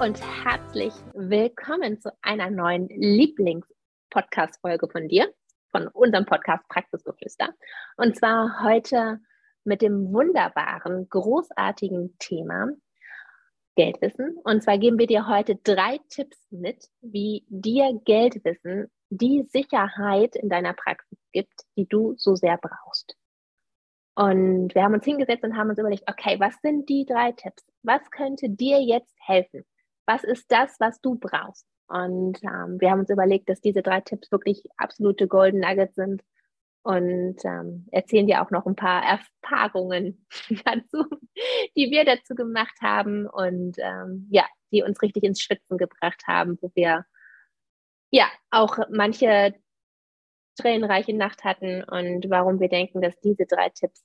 Und herzlich willkommen zu einer neuen Lieblings-Podcast-Folge von dir, von unserem Podcast Praxisgeflüster. Und zwar heute mit dem wunderbaren, großartigen Thema Geldwissen. Und zwar geben wir dir heute drei Tipps mit, wie dir Geldwissen die Sicherheit in deiner Praxis gibt, die du so sehr brauchst. Und wir haben uns hingesetzt und haben uns überlegt, okay, was sind die drei Tipps? Was könnte dir jetzt helfen? Was ist das, was du brauchst? Und ähm, wir haben uns überlegt, dass diese drei Tipps wirklich absolute Golden Nuggets sind und ähm, erzählen dir auch noch ein paar Erfahrungen dazu, die wir dazu gemacht haben und ähm, ja, die uns richtig ins Schwitzen gebracht haben, wo wir ja auch manche tränenreiche Nacht hatten und warum wir denken, dass diese drei Tipps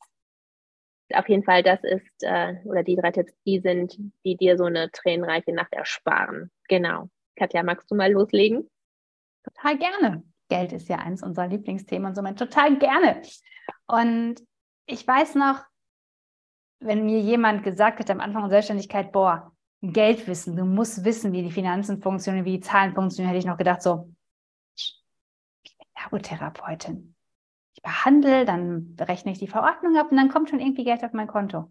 auf jeden Fall das ist, äh, oder die drei Tipps, die sind, die dir so eine tränenreiche Nacht ersparen. Genau. Katja, magst du mal loslegen? Total gerne. Geld ist ja eins unserer Lieblingsthemen und somit total gerne. Und ich weiß noch, wenn mir jemand gesagt hat am Anfang der Selbstständigkeit, boah, Geld wissen, du musst wissen, wie die Finanzen funktionieren, wie die Zahlen funktionieren, hätte ich noch gedacht, so, Ergotherapeutin. Ich behandle, dann berechne ich die Verordnung ab und dann kommt schon irgendwie Geld auf mein Konto.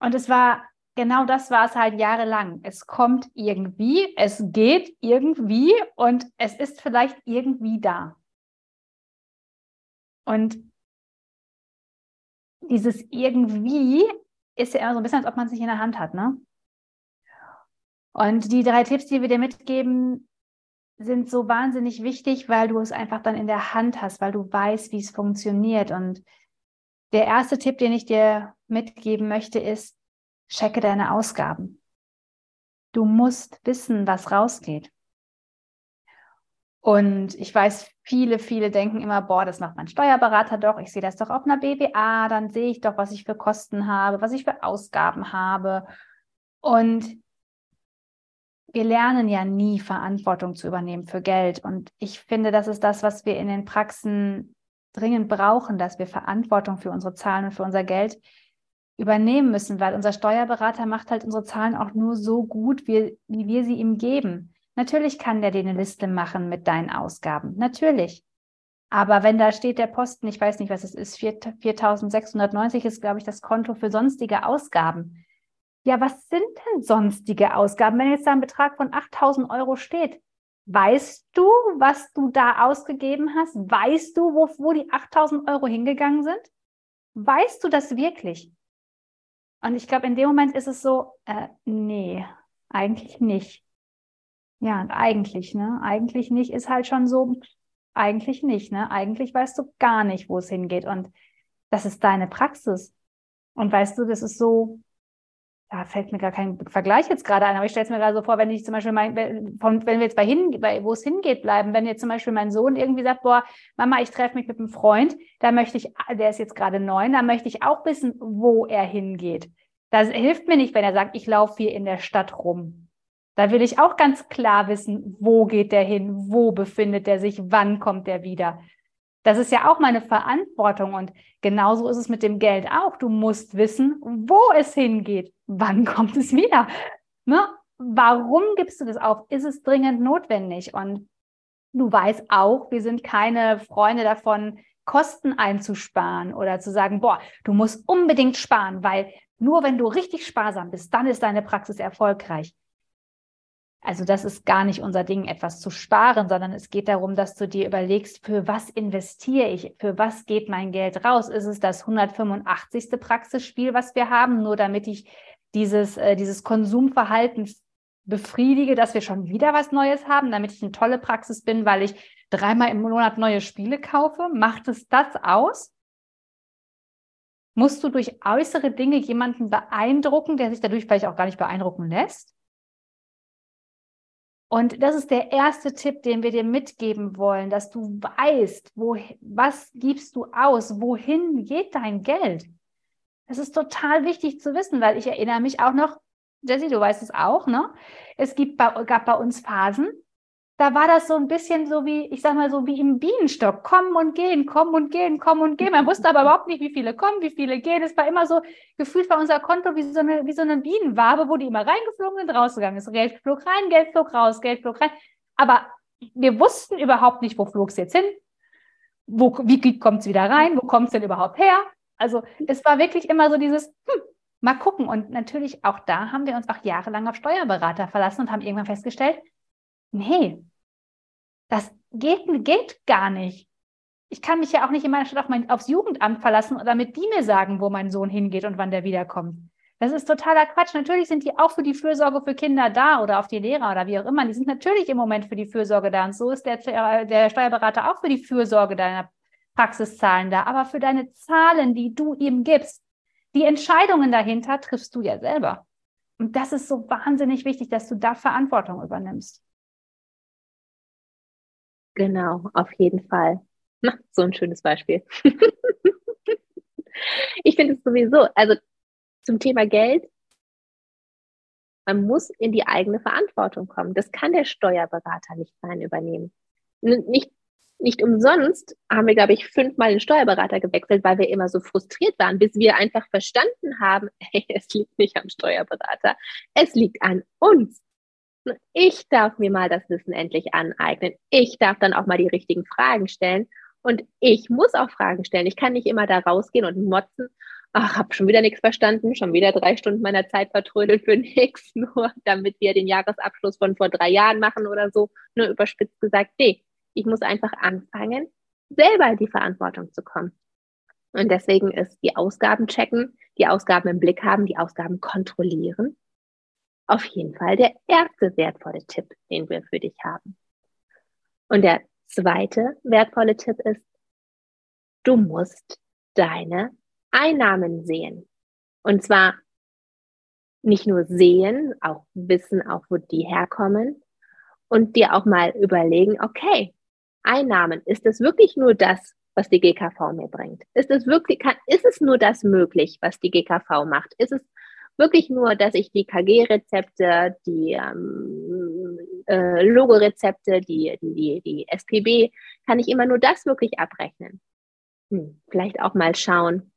Und es war, genau das war es halt jahrelang. Es kommt irgendwie, es geht irgendwie und es ist vielleicht irgendwie da. Und dieses irgendwie ist ja immer so ein bisschen, als ob man es nicht in der Hand hat, ne? Und die drei Tipps, die wir dir mitgeben, sind so wahnsinnig wichtig, weil du es einfach dann in der Hand hast, weil du weißt, wie es funktioniert. Und der erste Tipp, den ich dir mitgeben möchte, ist, checke deine Ausgaben. Du musst wissen, was rausgeht. Und ich weiß, viele, viele denken immer, boah, das macht mein Steuerberater doch. Ich sehe das doch auf einer BWA, dann sehe ich doch, was ich für Kosten habe, was ich für Ausgaben habe. Und wir lernen ja nie Verantwortung zu übernehmen für Geld. Und ich finde, das ist das, was wir in den Praxen dringend brauchen, dass wir Verantwortung für unsere Zahlen und für unser Geld übernehmen müssen, weil unser Steuerberater macht halt unsere Zahlen auch nur so gut, wie, wie wir sie ihm geben. Natürlich kann der dir eine Liste machen mit deinen Ausgaben. Natürlich. Aber wenn da steht der Posten, ich weiß nicht, was es ist, 4.690 ist, glaube ich, das Konto für sonstige Ausgaben ja, was sind denn sonstige Ausgaben? Wenn jetzt da ein Betrag von 8000 Euro steht, weißt du, was du da ausgegeben hast? Weißt du, wo, wo die 8000 Euro hingegangen sind? Weißt du das wirklich? Und ich glaube, in dem Moment ist es so, äh, nee, eigentlich nicht. Ja, eigentlich, ne? Eigentlich nicht ist halt schon so, eigentlich nicht, ne? Eigentlich weißt du gar nicht, wo es hingeht. Und das ist deine Praxis. Und weißt du, das ist so, da fällt mir gar kein Vergleich jetzt gerade ein, aber ich stelle es mir gerade so vor, wenn ich zum Beispiel mein, wenn wir jetzt bei hin, bei, wo es hingeht, bleiben, wenn jetzt zum Beispiel mein Sohn irgendwie sagt, boah, Mama, ich treffe mich mit einem Freund, da möchte ich, der ist jetzt gerade neun, da möchte ich auch wissen, wo er hingeht. Das hilft mir nicht, wenn er sagt, ich laufe hier in der Stadt rum. Da will ich auch ganz klar wissen, wo geht der hin, wo befindet er sich, wann kommt er wieder. Das ist ja auch meine Verantwortung und genauso ist es mit dem Geld auch. Du musst wissen, wo es hingeht. Wann kommt es wieder? Ne? Warum gibst du das auf? Ist es dringend notwendig? Und du weißt auch, wir sind keine Freunde davon, Kosten einzusparen oder zu sagen, boah, du musst unbedingt sparen, weil nur wenn du richtig sparsam bist, dann ist deine Praxis erfolgreich. Also das ist gar nicht unser Ding, etwas zu sparen, sondern es geht darum, dass du dir überlegst, für was investiere ich, für was geht mein Geld raus? Ist es das 185. Praxisspiel, was wir haben, nur damit ich dieses, äh, dieses Konsumverhalten befriedige, dass wir schon wieder was Neues haben, damit ich eine tolle Praxis bin, weil ich dreimal im Monat neue Spiele kaufe? Macht es das aus? Musst du durch äußere Dinge jemanden beeindrucken, der sich dadurch vielleicht auch gar nicht beeindrucken lässt? Und das ist der erste Tipp, den wir dir mitgeben wollen, dass du weißt, wo, was gibst du aus, wohin geht dein Geld. Das ist total wichtig zu wissen, weil ich erinnere mich auch noch, Jessie, du weißt es auch, ne? Es gibt gab bei uns Phasen, da war das so ein bisschen so wie, ich sag mal so wie im Bienenstock, kommen und gehen, kommen und gehen, kommen und gehen. Man wusste aber überhaupt nicht, wie viele kommen, wie viele gehen. Es war immer so gefühlt war unser Konto wie so eine, wie so eine Bienenwabe, wo die immer reingeflogen sind, rausgegangen ist. Geld flog rein, Geld flog raus, Geld flog rein. Aber wir wussten überhaupt nicht, wo flog es jetzt hin? Wo, wie kommt es wieder rein? Wo kommt es denn überhaupt her? Also es war wirklich immer so dieses, hm, mal gucken. Und natürlich auch da haben wir uns auch jahrelang auf Steuerberater verlassen und haben irgendwann festgestellt, nee, das geht, geht gar nicht. Ich kann mich ja auch nicht in meiner Stadt auf mein, aufs Jugendamt verlassen, damit die mir sagen, wo mein Sohn hingeht und wann der wiederkommt. Das ist totaler Quatsch. Natürlich sind die auch für die Fürsorge für Kinder da oder auf die Lehrer oder wie auch immer. Die sind natürlich im Moment für die Fürsorge da. Und so ist der, der Steuerberater auch für die Fürsorge deiner Praxiszahlen da. Aber für deine Zahlen, die du ihm gibst, die Entscheidungen dahinter triffst du ja selber. Und das ist so wahnsinnig wichtig, dass du da Verantwortung übernimmst. Genau, auf jeden Fall. Na, so ein schönes Beispiel. ich finde es sowieso, also zum Thema Geld, man muss in die eigene Verantwortung kommen. Das kann der Steuerberater nicht sein übernehmen. Nicht, nicht umsonst haben wir, glaube ich, fünfmal den Steuerberater gewechselt, weil wir immer so frustriert waren, bis wir einfach verstanden haben, hey, es liegt nicht am Steuerberater, es liegt an uns. Ich darf mir mal das Wissen endlich aneignen. Ich darf dann auch mal die richtigen Fragen stellen. Und ich muss auch Fragen stellen. Ich kann nicht immer da rausgehen und motzen. Ach, habe schon wieder nichts verstanden, schon wieder drei Stunden meiner Zeit vertrödelt für nichts, nur damit wir den Jahresabschluss von vor drei Jahren machen oder so. Nur überspitzt gesagt, nee, ich muss einfach anfangen, selber in die Verantwortung zu kommen. Und deswegen ist die Ausgaben checken, die Ausgaben im Blick haben, die Ausgaben kontrollieren auf jeden Fall der erste wertvolle Tipp, den wir für dich haben. Und der zweite wertvolle Tipp ist, du musst deine Einnahmen sehen. Und zwar nicht nur sehen, auch wissen, auch wo die herkommen und dir auch mal überlegen, okay, Einnahmen, ist es wirklich nur das, was die GKV mir bringt? Ist es wirklich, kann, ist es nur das möglich, was die GKV macht? Ist es wirklich nur, dass ich die KG-Rezepte, die ähm, äh, Logo-Rezepte, die, die, die SPB, kann ich immer nur das wirklich abrechnen. Hm, vielleicht auch mal schauen,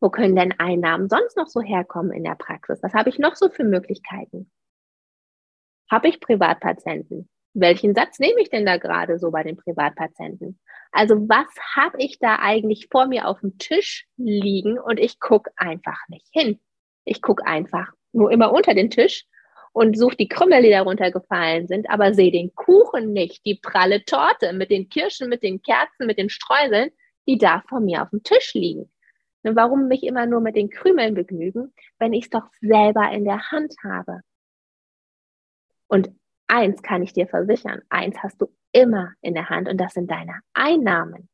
wo können denn Einnahmen sonst noch so herkommen in der Praxis? Was habe ich noch so für Möglichkeiten? Habe ich Privatpatienten? Welchen Satz nehme ich denn da gerade so bei den Privatpatienten? Also was habe ich da eigentlich vor mir auf dem Tisch liegen und ich gucke einfach nicht hin? Ich gucke einfach nur immer unter den Tisch und suche die Krümel, die darunter gefallen sind, aber sehe den Kuchen nicht, die pralle Torte mit den Kirschen, mit den Kerzen, mit den Streuseln, die da vor mir auf dem Tisch liegen. Und warum mich immer nur mit den Krümeln begnügen, wenn ich es doch selber in der Hand habe? Und eins kann ich dir versichern, eins hast du immer in der Hand und das sind deine Einnahmen.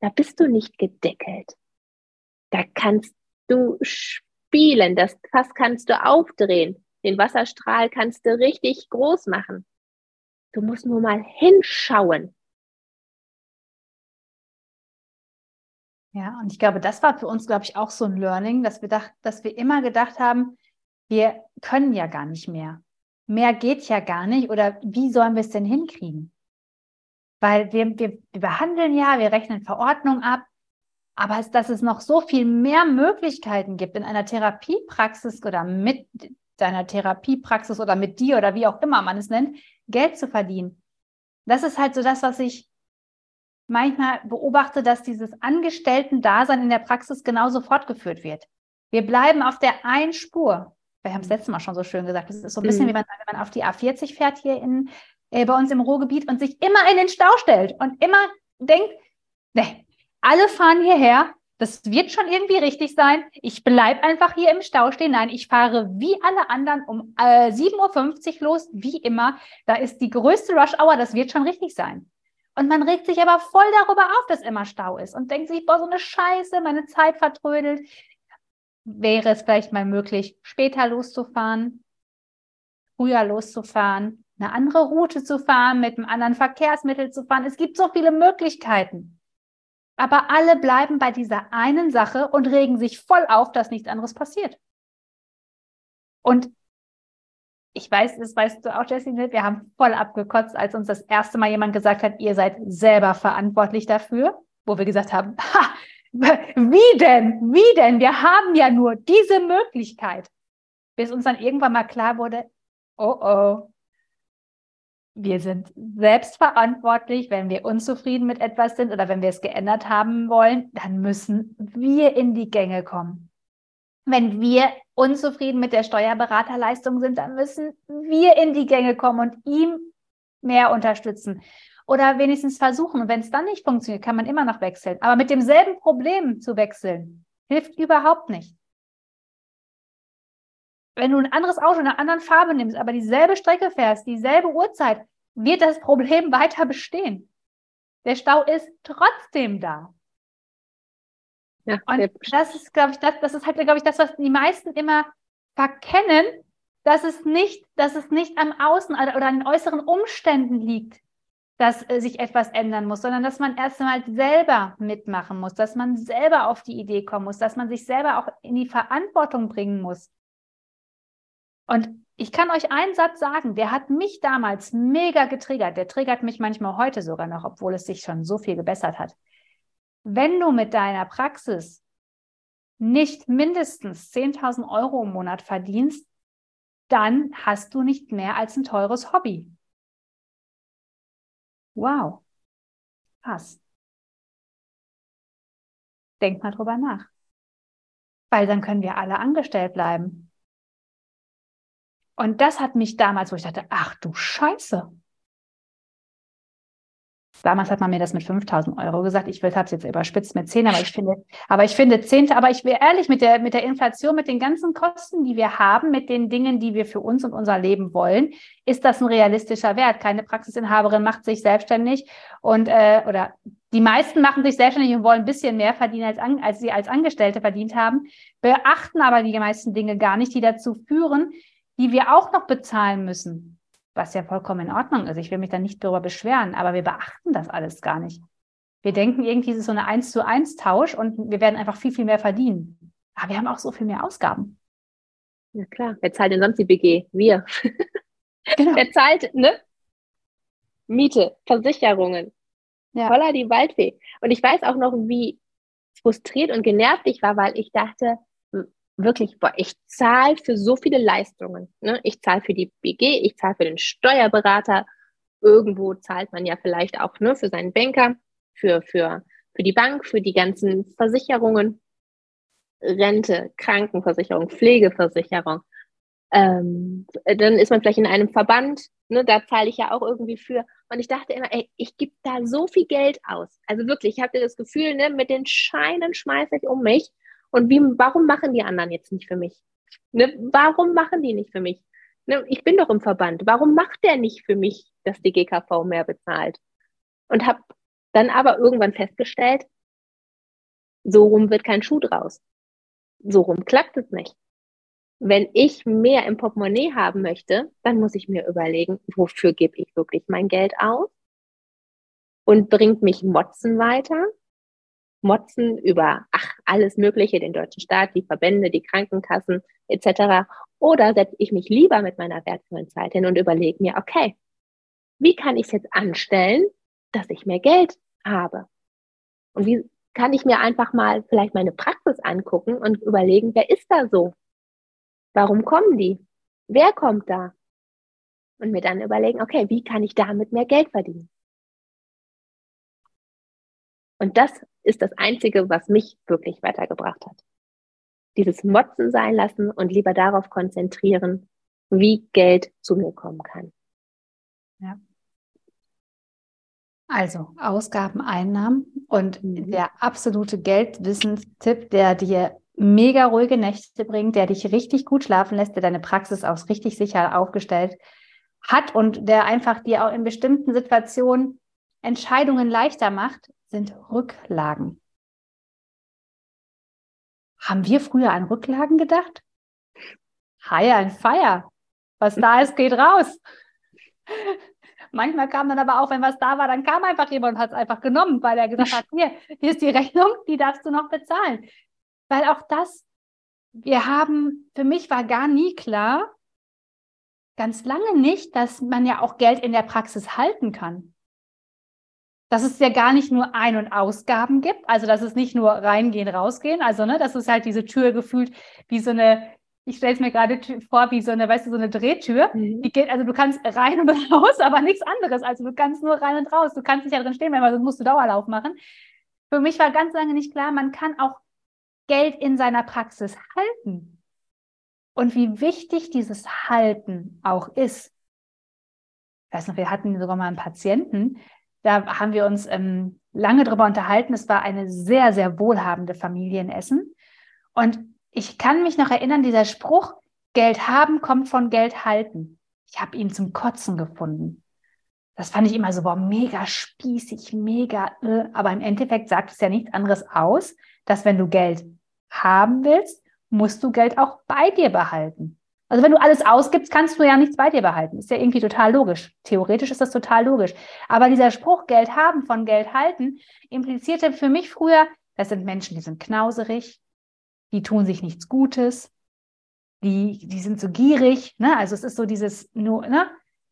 Da bist du nicht gedeckelt. Da kannst du spielen. Das Fass kannst du aufdrehen. Den Wasserstrahl kannst du richtig groß machen. Du musst nur mal hinschauen. Ja, und ich glaube, das war für uns, glaube ich, auch so ein Learning, dass wir, dacht, dass wir immer gedacht haben, wir können ja gar nicht mehr. Mehr geht ja gar nicht. Oder wie sollen wir es denn hinkriegen? Weil wir, wir, wir behandeln ja, wir rechnen Verordnung ab, aber dass es noch so viel mehr Möglichkeiten gibt in einer Therapiepraxis oder mit deiner Therapiepraxis oder mit dir oder wie auch immer man es nennt, Geld zu verdienen. Das ist halt so das, was ich manchmal beobachte, dass dieses Angestellten-Dasein in der Praxis genauso fortgeführt wird. Wir bleiben auf der einen Spur. Wir haben es letztes Mal schon so schön gesagt. Das ist so ein bisschen mhm. wie man, wenn man auf die A40 fährt hier in, äh, bei uns im Ruhrgebiet und sich immer in den Stau stellt und immer denkt, nee, alle fahren hierher, das wird schon irgendwie richtig sein. Ich bleibe einfach hier im Stau stehen. Nein, ich fahre wie alle anderen um äh, 7.50 Uhr los, wie immer. Da ist die größte Rush Hour, das wird schon richtig sein. Und man regt sich aber voll darüber auf, dass immer Stau ist und denkt sich, boah, so eine Scheiße, meine Zeit vertrödelt. Wäre es vielleicht mal möglich, später loszufahren, früher loszufahren, eine andere Route zu fahren, mit einem anderen Verkehrsmittel zu fahren. Es gibt so viele Möglichkeiten. Aber alle bleiben bei dieser einen Sache und regen sich voll auf, dass nichts anderes passiert. Und ich weiß, das weißt du auch, Jessie, wir haben voll abgekotzt, als uns das erste Mal jemand gesagt hat, ihr seid selber verantwortlich dafür, wo wir gesagt haben, ha, wie denn? Wie denn? Wir haben ja nur diese Möglichkeit. Bis uns dann irgendwann mal klar wurde, oh oh, wir sind selbst verantwortlich, wenn wir unzufrieden mit etwas sind oder wenn wir es geändert haben wollen, dann müssen wir in die Gänge kommen. Wenn wir unzufrieden mit der Steuerberaterleistung sind, dann müssen wir in die Gänge kommen und ihm mehr unterstützen oder wenigstens versuchen. Und wenn es dann nicht funktioniert, kann man immer noch wechseln. Aber mit demselben Problem zu wechseln, hilft überhaupt nicht. Wenn du ein anderes Auto in einer anderen Farbe nimmst, aber dieselbe Strecke fährst, dieselbe Uhrzeit, wird das Problem weiter bestehen. Der Stau ist trotzdem da. Ja, und das ist, glaube ich, das, das ist halt, glaube ich, das, was die meisten immer verkennen, dass es nicht, dass es nicht am Außen oder an den äußeren Umständen liegt, dass äh, sich etwas ändern muss, sondern dass man erst einmal selber mitmachen muss, dass man selber auf die Idee kommen muss, dass man sich selber auch in die Verantwortung bringen muss. Und ich kann euch einen Satz sagen, der hat mich damals mega getriggert. Der triggert mich manchmal heute sogar noch, obwohl es sich schon so viel gebessert hat. Wenn du mit deiner Praxis nicht mindestens 10.000 Euro im Monat verdienst, dann hast du nicht mehr als ein teures Hobby. Wow. Krass. Denk mal drüber nach. Weil dann können wir alle angestellt bleiben. Und das hat mich damals, wo ich dachte, ach du Scheiße, Damals hat man mir das mit 5000 Euro gesagt. Ich habe es jetzt überspitzt mit 10, aber ich finde, aber ich finde 10, aber ich wäre ehrlich mit der, mit der Inflation, mit den ganzen Kosten, die wir haben, mit den Dingen, die wir für uns und unser Leben wollen, ist das ein realistischer Wert. Keine Praxisinhaberin macht sich selbstständig und, äh, oder die meisten machen sich selbstständig und wollen ein bisschen mehr verdienen, als, an, als sie als Angestellte verdient haben, beachten aber die meisten Dinge gar nicht, die dazu führen, die wir auch noch bezahlen müssen was ja vollkommen in Ordnung ist. Ich will mich da nicht darüber beschweren, aber wir beachten das alles gar nicht. Wir denken irgendwie, es ist so eine Eins zu eins Tausch und wir werden einfach viel, viel mehr verdienen. Aber wir haben auch so viel mehr Ausgaben. Ja klar, wer zahlt denn sonst die BG? Wir. Genau. wer zahlt, ne? Miete, Versicherungen. Ja. Voller die Waldfee. Und ich weiß auch noch, wie frustriert und genervt ich war, weil ich dachte, wirklich, boah, ich zahle für so viele Leistungen. Ne? Ich zahle für die BG, ich zahle für den Steuerberater. Irgendwo zahlt man ja vielleicht auch ne, für seinen Banker, für, für, für die Bank, für die ganzen Versicherungen, Rente, Krankenversicherung, Pflegeversicherung. Ähm, dann ist man vielleicht in einem Verband, ne, da zahle ich ja auch irgendwie für. Und ich dachte immer, ey, ich gebe da so viel Geld aus. Also wirklich, ich hatte das Gefühl, ne, mit den Scheinen schmeiße ich um mich und wie, warum machen die anderen jetzt nicht für mich? Ne? Warum machen die nicht für mich? Ne? Ich bin doch im Verband. Warum macht der nicht für mich, dass die GKV mehr bezahlt? Und habe dann aber irgendwann festgestellt, so rum wird kein Schuh draus. So rum klappt es nicht. Wenn ich mehr im Portemonnaie haben möchte, dann muss ich mir überlegen, wofür gebe ich wirklich mein Geld aus? Und bringt mich Motzen weiter? Motzen über ach, alles Mögliche, den deutschen Staat, die Verbände, die Krankenkassen etc. Oder setze ich mich lieber mit meiner wertvollen Zeit hin und überlege mir, okay, wie kann ich es jetzt anstellen, dass ich mehr Geld habe? Und wie kann ich mir einfach mal vielleicht meine Praxis angucken und überlegen, wer ist da so? Warum kommen die? Wer kommt da? Und mir dann überlegen, okay, wie kann ich damit mehr Geld verdienen? Und das ist das Einzige, was mich wirklich weitergebracht hat. Dieses Motzen sein lassen und lieber darauf konzentrieren, wie Geld zu mir kommen kann. Ja. Also Ausgaben, Einnahmen und mhm. der absolute Geldwissenstipp, der dir mega ruhige Nächte bringt, der dich richtig gut schlafen lässt, der deine Praxis auch richtig sicher aufgestellt hat und der einfach dir auch in bestimmten Situationen Entscheidungen leichter macht, sind Rücklagen. Haben wir früher an Rücklagen gedacht? Higher and fire. Was da ist, geht raus. Manchmal kam dann aber auch, wenn was da war, dann kam einfach jemand und hat es einfach genommen, weil er gesagt hat, hier, hier ist die Rechnung, die darfst du noch bezahlen. Weil auch das, wir haben, für mich war gar nie klar, ganz lange nicht, dass man ja auch Geld in der Praxis halten kann. Dass es ja gar nicht nur Ein- und Ausgaben gibt, also dass es nicht nur reingehen, rausgehen, also ne, dass es halt diese Tür gefühlt wie so eine ich stelle es mir gerade vor wie so eine, weißt du, so eine Drehtür. Mhm. Die geht, also du kannst rein und raus, aber nichts anderes. Also du kannst nur rein und raus. Du kannst nicht da drin stehen, weil sonst musst du Dauerlauf machen. Für mich war ganz lange nicht klar, man kann auch Geld in seiner Praxis halten. Und wie wichtig dieses Halten auch ist. Ich weiß noch, wir hatten sogar mal einen Patienten, da haben wir uns ähm, lange drüber unterhalten. Es war eine sehr, sehr wohlhabende Familie in Essen. Und ich kann mich noch erinnern, dieser Spruch, Geld haben kommt von Geld halten. Ich habe ihn zum Kotzen gefunden. Das fand ich immer so, boah, mega spießig, mega, äh, aber im Endeffekt sagt es ja nichts anderes aus, dass wenn du Geld haben willst, musst du Geld auch bei dir behalten. Also wenn du alles ausgibst, kannst du ja nichts bei dir behalten. Ist ja irgendwie total logisch. Theoretisch ist das total logisch. Aber dieser Spruch, Geld haben von Geld halten, implizierte für mich früher, das sind Menschen, die sind knauserig, die tun sich nichts Gutes, die, die sind so gierig, ne? Also es ist so dieses nur, ne?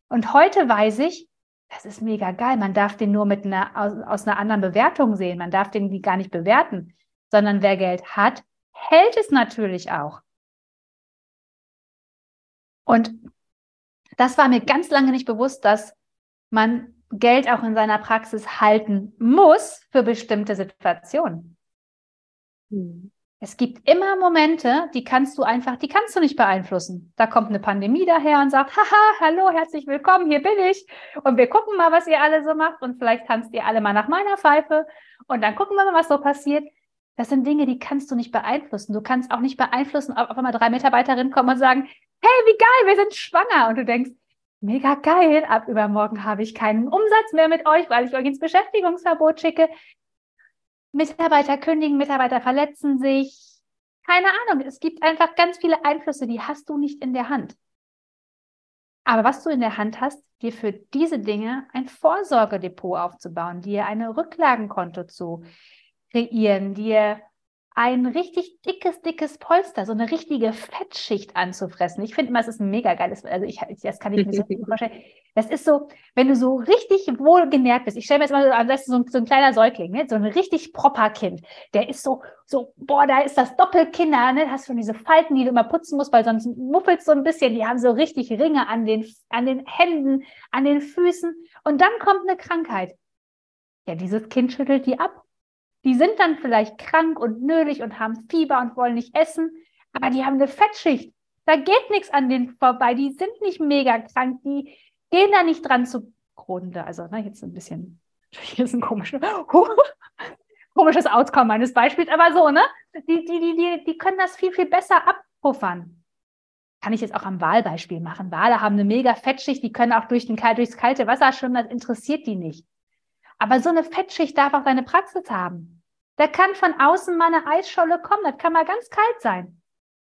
Und heute weiß ich, das ist mega geil. Man darf den nur mit einer, aus, aus einer anderen Bewertung sehen. Man darf den gar nicht bewerten, sondern wer Geld hat, hält es natürlich auch. Und das war mir ganz lange nicht bewusst, dass man Geld auch in seiner Praxis halten muss für bestimmte Situationen. Hm. Es gibt immer Momente, die kannst du einfach, die kannst du nicht beeinflussen. Da kommt eine Pandemie daher und sagt, haha, hallo, herzlich willkommen, hier bin ich. Und wir gucken mal, was ihr alle so macht. Und vielleicht tanzt ihr alle mal nach meiner Pfeife. Und dann gucken wir mal, was so passiert. Das sind Dinge, die kannst du nicht beeinflussen. Du kannst auch nicht beeinflussen, ob auf einmal drei Mitarbeiterinnen kommen und sagen, hey, wie geil, wir sind schwanger. Und du denkst, mega geil, ab übermorgen habe ich keinen Umsatz mehr mit euch, weil ich euch ins Beschäftigungsverbot schicke. Mitarbeiter kündigen, Mitarbeiter verletzen sich. Keine Ahnung. Es gibt einfach ganz viele Einflüsse, die hast du nicht in der Hand. Aber was du in der Hand hast, dir für diese Dinge ein Vorsorgedepot aufzubauen, dir eine Rücklagenkonto zu kreieren, dir ein richtig dickes, dickes Polster, so eine richtige Fettschicht anzufressen. Ich finde immer, es ist ein mega geiles, also ich, das kann ich mir so vorstellen. Das ist so, wenn du so richtig wohl genährt bist. Ich stelle mir jetzt mal so an, das ist so ein, so ein kleiner Säugling, ne? so ein richtig proper Kind. Der ist so, so, boah, da ist das Doppelkinder, ne? Hast schon diese Falten, die du immer putzen musst, weil sonst muffelt so ein bisschen. Die haben so richtig Ringe an den, an den Händen, an den Füßen. Und dann kommt eine Krankheit. Ja, dieses Kind schüttelt die ab die sind dann vielleicht krank und nölig und haben Fieber und wollen nicht essen, aber die haben eine Fettschicht. Da geht nichts an denen vorbei. Die sind nicht mega krank. Die gehen da nicht dran zugrunde. Also, ne, jetzt ein bisschen, hier ist ein komisches, komisches Outcome meines Beispiels, aber so, ne? Die, die, die, die, die können das viel, viel besser abpuffern. Kann ich jetzt auch am Wahlbeispiel machen. Wale haben eine mega Fettschicht, die können auch durch den, durchs kalte Wasser schwimmen, das interessiert die nicht. Aber so eine Fettschicht darf auch seine Praxis haben. Da kann von außen mal eine Eisscholle kommen, das kann mal ganz kalt sein.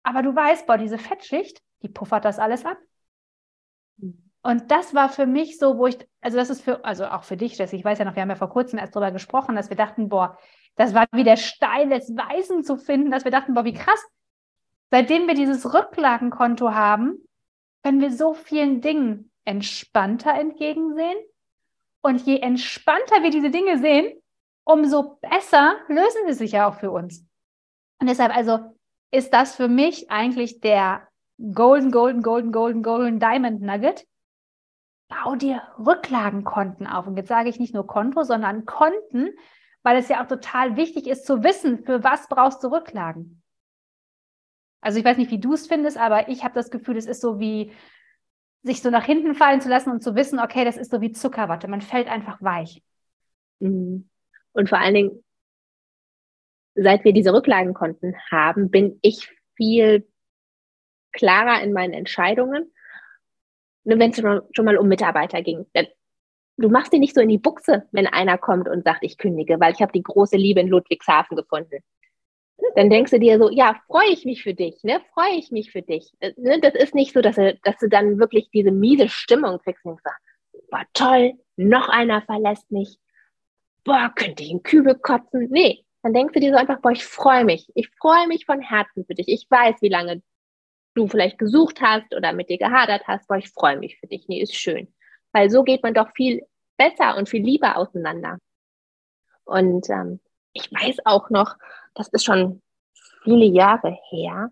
Aber du weißt, boah, diese Fettschicht, die puffert das alles ab. Und das war für mich so, wo ich, also das ist für, also auch für dich, ich weiß ja noch, wir haben ja vor kurzem erst darüber gesprochen, dass wir dachten, boah, das war wie der Stein des Weisen zu finden, dass wir dachten, boah, wie krass. Seitdem wir dieses Rücklagenkonto haben, können wir so vielen Dingen entspannter entgegensehen und je entspannter wir diese Dinge sehen, umso besser lösen sie sich ja auch für uns. Und deshalb also ist das für mich eigentlich der Golden, Golden, Golden, Golden, Golden Diamond Nugget. Bau dir Rücklagenkonten auf. Und jetzt sage ich nicht nur Konto, sondern Konten, weil es ja auch total wichtig ist zu wissen, für was brauchst du Rücklagen. Also ich weiß nicht, wie du es findest, aber ich habe das Gefühl, es ist so wie sich so nach hinten fallen zu lassen und zu wissen, okay, das ist so wie Zuckerwatte, man fällt einfach weich. Mhm. Und vor allen Dingen, seit wir diese Rücklagenkonten haben, bin ich viel klarer in meinen Entscheidungen. Wenn es schon mal um Mitarbeiter ging. du machst dir nicht so in die Buchse, wenn einer kommt und sagt, ich kündige, weil ich habe die große Liebe in Ludwigshafen gefunden. Dann denkst du dir so, ja, freue ich mich für dich, ne? Freue ich mich für dich. Äh, ne? Das ist nicht so, dass du, dass du dann wirklich diese miese Stimmung kriegst und sagst, boah, toll, noch einer verlässt mich. Boah, könnte ich einen Kübel kotzen? Nee, dann denkst du dir so einfach, boah, ich freue mich. Ich freue mich von Herzen für dich. Ich weiß, wie lange du vielleicht gesucht hast oder mit dir gehadert hast. Boah, ich freue mich für dich. Nee, ist schön. Weil so geht man doch viel besser und viel lieber auseinander. Und ähm, ich weiß auch noch, das ist schon viele Jahre her.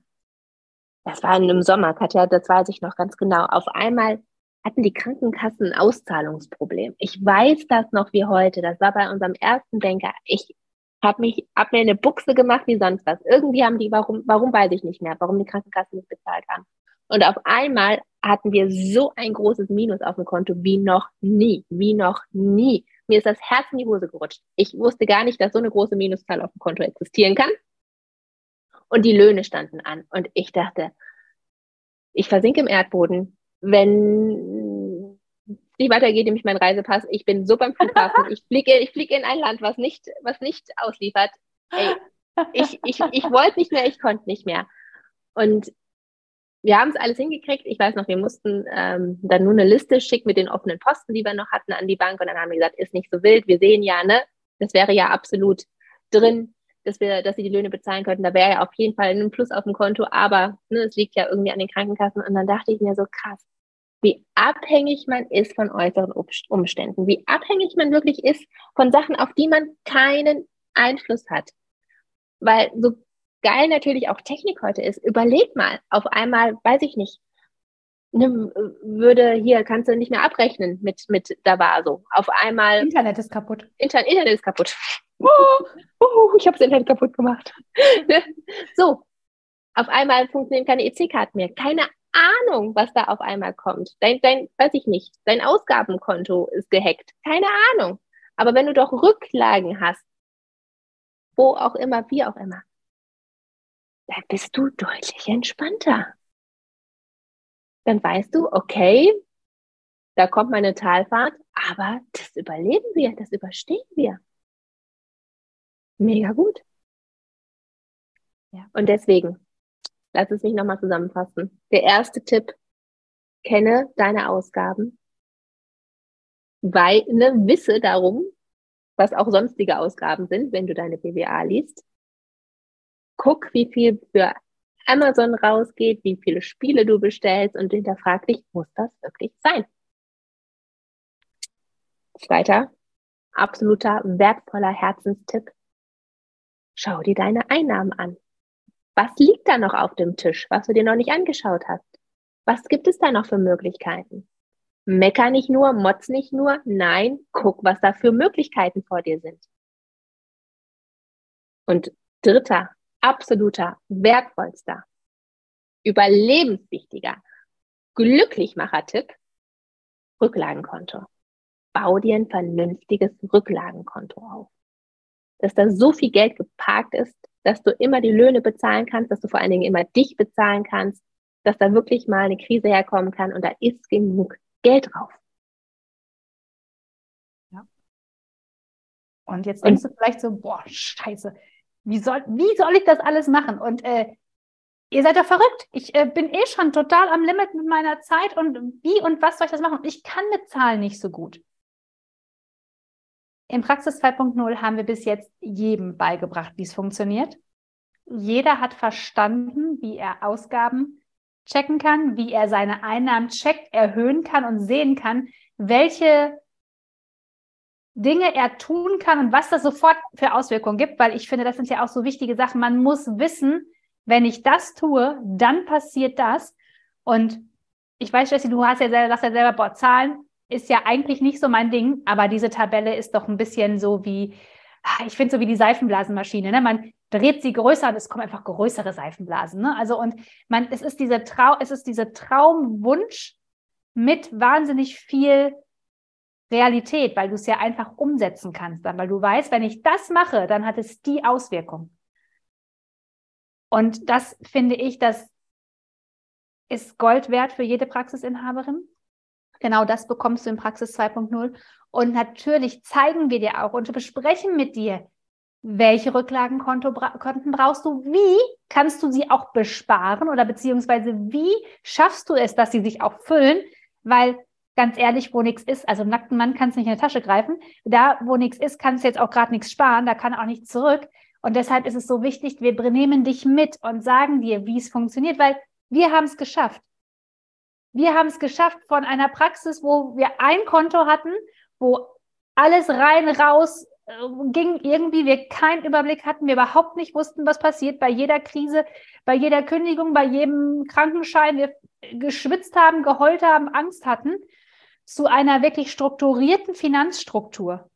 Das war in einem Sommer, Katja, das weiß ich noch ganz genau. Auf einmal hatten die Krankenkassen ein Auszahlungsproblem. Ich weiß das noch wie heute. Das war bei unserem ersten Denker. Ich habe mich, hab mir eine Buchse gemacht wie sonst was. Irgendwie haben die, warum, warum weiß ich nicht mehr, warum die Krankenkassen nicht bezahlt haben. Und auf einmal hatten wir so ein großes Minus auf dem Konto wie noch nie, wie noch nie. Mir ist das Herz in die Hose gerutscht. Ich wusste gar nicht, dass so eine große Minuszahl auf dem Konto existieren kann. Und die Löhne standen an. Und ich dachte, ich versinke im Erdboden, wenn es nicht weitergeht, nämlich mein Reisepass. Ich bin so beim Flughafen. Ich fliege, ich fliege in ein Land, was nicht, was nicht ausliefert. Ey, ich, ich, ich wollte nicht mehr, ich konnte nicht mehr. Und wir haben es alles hingekriegt. Ich weiß noch, wir mussten ähm, dann nur eine Liste schicken mit den offenen Posten, die wir noch hatten an die Bank. Und dann haben wir gesagt, ist nicht so wild. Wir sehen ja, ne, das wäre ja absolut drin, dass wir, dass sie die Löhne bezahlen könnten. Da wäre ja auf jeden Fall ein Plus auf dem Konto. Aber ne, es liegt ja irgendwie an den Krankenkassen. Und dann dachte ich mir so krass, wie abhängig man ist von äußeren Umständen, wie abhängig man wirklich ist von Sachen, auf die man keinen Einfluss hat. Weil so geil natürlich auch Technik heute ist, überleg mal, auf einmal, weiß ich nicht, ne, würde hier, kannst du nicht mehr abrechnen mit, mit Davaso. Auf einmal. Internet ist kaputt. Inter Internet ist kaputt. Oh, oh, ich habe das Internet kaputt gemacht. so, auf einmal funktionieren keine EC-Karten mehr. Keine Ahnung, was da auf einmal kommt. Dein, dein, weiß ich nicht, dein Ausgabenkonto ist gehackt. Keine Ahnung. Aber wenn du doch Rücklagen hast, wo auch immer, wie auch immer, dann bist du deutlich entspannter. Dann weißt du, okay, da kommt meine Talfahrt, aber das überleben wir, das überstehen wir. Mega gut. Ja. Und deswegen, lass es mich nochmal zusammenfassen. Der erste Tipp, kenne deine Ausgaben, weil, ne, wisse darum, was auch sonstige Ausgaben sind, wenn du deine BWA liest guck, wie viel für Amazon rausgeht, wie viele Spiele du bestellst und hinterfrag dich, muss das wirklich sein? Zweiter, absoluter wertvoller Herzenstipp. Schau dir deine Einnahmen an. Was liegt da noch auf dem Tisch, was du dir noch nicht angeschaut hast? Was gibt es da noch für Möglichkeiten? Mecker nicht nur, motz nicht nur, nein, guck, was da für Möglichkeiten vor dir sind. Und dritter, absoluter, wertvollster, überlebenswichtiger, Glücklichmacher-Tipp, Rücklagenkonto. Bau dir ein vernünftiges Rücklagenkonto auf. Dass da so viel Geld geparkt ist, dass du immer die Löhne bezahlen kannst, dass du vor allen Dingen immer dich bezahlen kannst, dass da wirklich mal eine Krise herkommen kann und da ist genug Geld drauf. Ja. Und jetzt denkst und, du vielleicht so, boah, scheiße, wie soll, wie soll ich das alles machen? Und äh, ihr seid doch verrückt. Ich äh, bin eh schon total am Limit mit meiner Zeit und wie und was soll ich das machen? Ich kann mit Zahlen nicht so gut. In Praxis 2.0 haben wir bis jetzt jedem beigebracht, wie es funktioniert. Jeder hat verstanden, wie er Ausgaben checken kann, wie er seine Einnahmen checkt, erhöhen kann und sehen kann, welche Dinge er tun kann und was das sofort für Auswirkungen gibt, weil ich finde, das sind ja auch so wichtige Sachen. Man muss wissen, wenn ich das tue, dann passiert das. Und ich weiß, Jessie, du hast ja selber, sagst ja selber, boah, Zahlen ist ja eigentlich nicht so mein Ding, aber diese Tabelle ist doch ein bisschen so wie, ah, ich finde so wie die Seifenblasenmaschine. Ne? Man dreht sie größer und es kommen einfach größere Seifenblasen. Ne? Also und man, es ist diese Trau, es ist dieser Traumwunsch mit wahnsinnig viel Realität, weil du es ja einfach umsetzen kannst dann, weil du weißt, wenn ich das mache, dann hat es die Auswirkung. Und das finde ich, das ist Gold wert für jede Praxisinhaberin. Genau das bekommst du in Praxis 2.0. Und natürlich zeigen wir dir auch und besprechen mit dir, welche Rücklagenkonten brauchst du? Wie kannst du sie auch besparen oder beziehungsweise wie schaffst du es, dass sie sich auch füllen? Weil ganz ehrlich, wo nichts ist, also im nackten Mann kannst du nicht in die Tasche greifen. Da, wo nichts ist, kannst du jetzt auch gerade nichts sparen, da kann auch nichts zurück. Und deshalb ist es so wichtig, wir nehmen dich mit und sagen dir, wie es funktioniert, weil wir haben es geschafft. Wir haben es geschafft von einer Praxis, wo wir ein Konto hatten, wo alles rein, raus, äh, ging irgendwie, wir keinen Überblick hatten, wir überhaupt nicht wussten, was passiert bei jeder Krise, bei jeder Kündigung, bei jedem Krankenschein, wir geschwitzt haben, geheult haben, Angst hatten, zu einer wirklich strukturierten Finanzstruktur.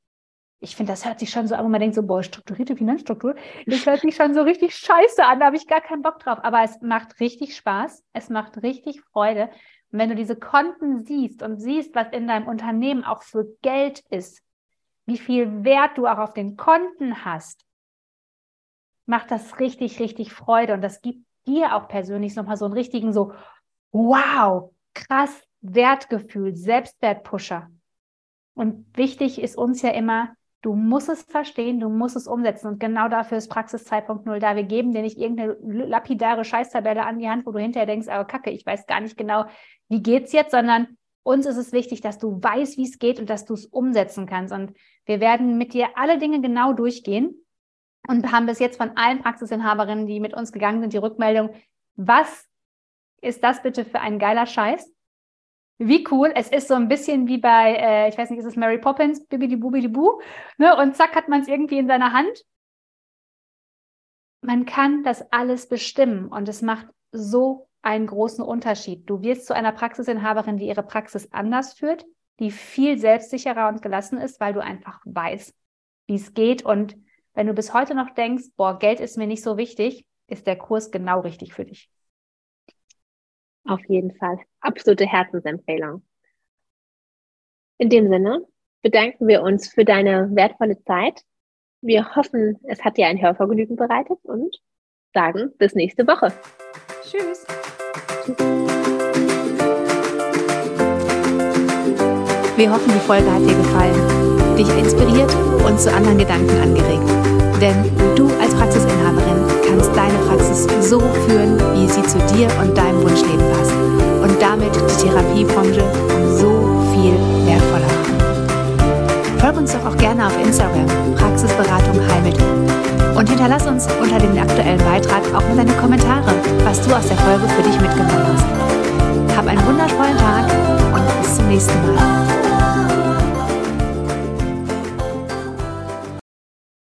Ich finde, das hört sich schon so an, wo man denkt so, boah, strukturierte Finanzstruktur, das hört sich schon so richtig scheiße an, da habe ich gar keinen Bock drauf. Aber es macht richtig Spaß, es macht richtig Freude. Und wenn du diese Konten siehst und siehst, was in deinem Unternehmen auch für Geld ist, wie viel Wert du auch auf den Konten hast, macht das richtig, richtig Freude. Und das gibt dir auch persönlich nochmal so einen richtigen, so, wow, krass Wertgefühl, Selbstwertpusher. Und wichtig ist uns ja immer, du musst es verstehen, du musst es umsetzen. Und genau dafür ist Praxis 2.0 da. Wir geben dir nicht irgendeine lapidare Scheißtabelle an die Hand, wo du hinterher denkst, aber kacke, ich weiß gar nicht genau, wie geht's jetzt, sondern uns ist es wichtig, dass du weißt, wie es geht und dass du es umsetzen kannst. Und wir werden mit dir alle Dinge genau durchgehen und haben bis jetzt von allen Praxisinhaberinnen, die mit uns gegangen sind, die Rückmeldung, was ist das bitte für ein geiler Scheiß? Wie cool. Es ist so ein bisschen wie bei, äh, ich weiß nicht, ist es Mary Poppins, Bibidi Bubidi Bu, ne? Und zack hat man es irgendwie in seiner Hand. Man kann das alles bestimmen und es macht so einen großen Unterschied. Du wirst zu einer Praxisinhaberin, die ihre Praxis anders führt, die viel selbstsicherer und gelassen ist, weil du einfach weißt, wie es geht. Und wenn du bis heute noch denkst, boah, Geld ist mir nicht so wichtig, ist der Kurs genau richtig für dich. Auf jeden Fall. Absolute Herzensempfehlung. In dem Sinne bedanken wir uns für deine wertvolle Zeit. Wir hoffen, es hat dir ein Hörvergnügen bereitet und sagen bis nächste Woche. Tschüss. Wir hoffen, die Folge hat dir gefallen, dich inspiriert und zu anderen Gedanken angeregt. Denn du kannst deine Praxis so führen, wie sie zu dir und deinem Wunschleben passt. Und damit die Therapiebranche so viel wertvoller machen. Folg uns doch auch gerne auf Instagram, Praxisberatung Heilmittel. Und hinterlass uns unter dem aktuellen Beitrag auch mal deine Kommentare, was du aus der Folge für dich mitgenommen hast. Hab einen wundervollen Tag und bis zum nächsten Mal.